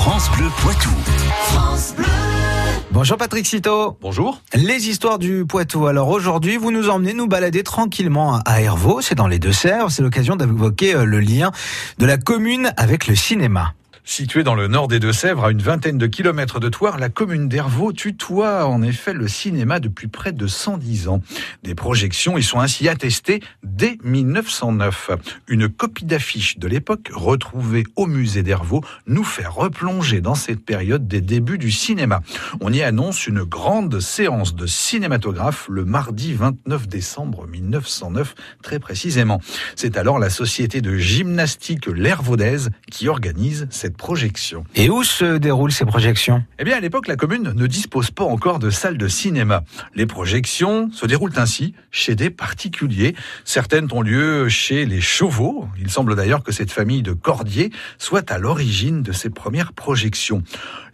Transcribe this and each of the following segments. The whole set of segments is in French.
France Bleu Poitou. Bonjour Patrick Citeau. Bonjour. Les histoires du Poitou. Alors aujourd'hui, vous nous emmenez nous balader tranquillement à Hervaux, c'est dans les Deux-Sèvres. C'est l'occasion d'évoquer euh, le lien de la commune avec le cinéma. Située dans le nord des Deux-Sèvres, à une vingtaine de kilomètres de Thouars, la commune d'Hervaux tutoie en effet le cinéma depuis près de 110 ans. Des projections y sont ainsi attestées dès 1909. Une copie d'affiche de l'époque, retrouvée au musée d'Hervaux, nous fait replonger dans cette période des débuts du cinéma. On y annonce une grande séance de cinématographe le mardi 29 décembre 1909, très précisément. C'est alors la société de gymnastique L'Hervaudaise qui organise cette Et où se déroulent ces projections? Eh bien, à l'époque, la commune ne dispose pas encore de salle de cinéma. Les projections se déroulent ainsi chez des particuliers. Certaines ont lieu chez les Chauveau. Il semble d'ailleurs que cette famille de Cordier soit à l'origine de ces premières projections.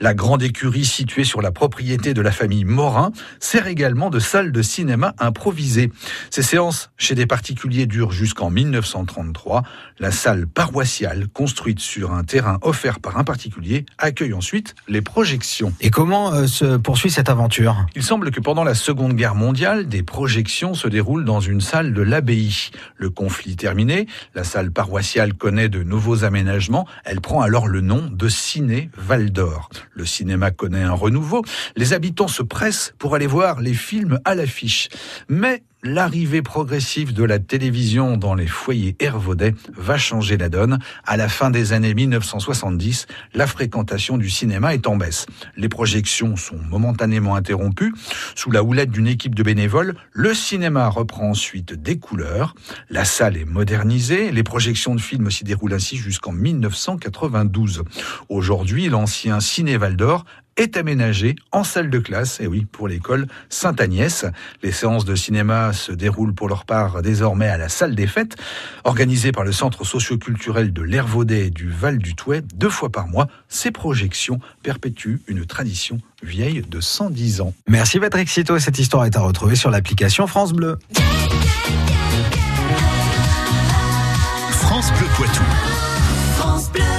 La grande écurie située sur la propriété de la famille Morin sert également de salle de cinéma improvisée. Ces séances chez des particuliers durent jusqu'en 1933. La salle paroissiale, construite sur un terrain offert par un particulier, accueille ensuite les projections. Et comment euh, se poursuit cette aventure? Il semble que pendant la Seconde Guerre mondiale, des projections se déroulent dans une salle de l'abbaye. Le conflit terminé, la salle paroissiale connaît de nouveaux aménagements. Elle prend alors le nom de Ciné Val d'Or. Le cinéma connaît un renouveau. Les habitants se pressent pour aller voir les films à l'affiche. Mais l'arrivée progressive de la télévision dans les foyers hervaudais va changer la donne. À la fin des années 1970, la fréquentation du cinéma est en baisse. Les projections sont momentanément interrompues. Sous la houlette d'une équipe de bénévoles, le cinéma reprend ensuite des couleurs. La salle est modernisée. Les projections de films s'y déroulent ainsi jusqu'en 1992. Aujourd'hui, l'ancien Ciné Val d'Or est aménagé en salle de classe, et oui, pour l'école Sainte-Agnès. Les séances de cinéma se déroulent pour leur part désormais à la salle des fêtes, organisée par le Centre socioculturel de l'Hervaudet et du Val du Touet, deux fois par mois. Ces projections perpétuent une tradition vieille de 110 ans. Merci Patrick Citeau. Cette histoire est à retrouver sur l'application France Bleu. France Bleu Poitou. France Bleu.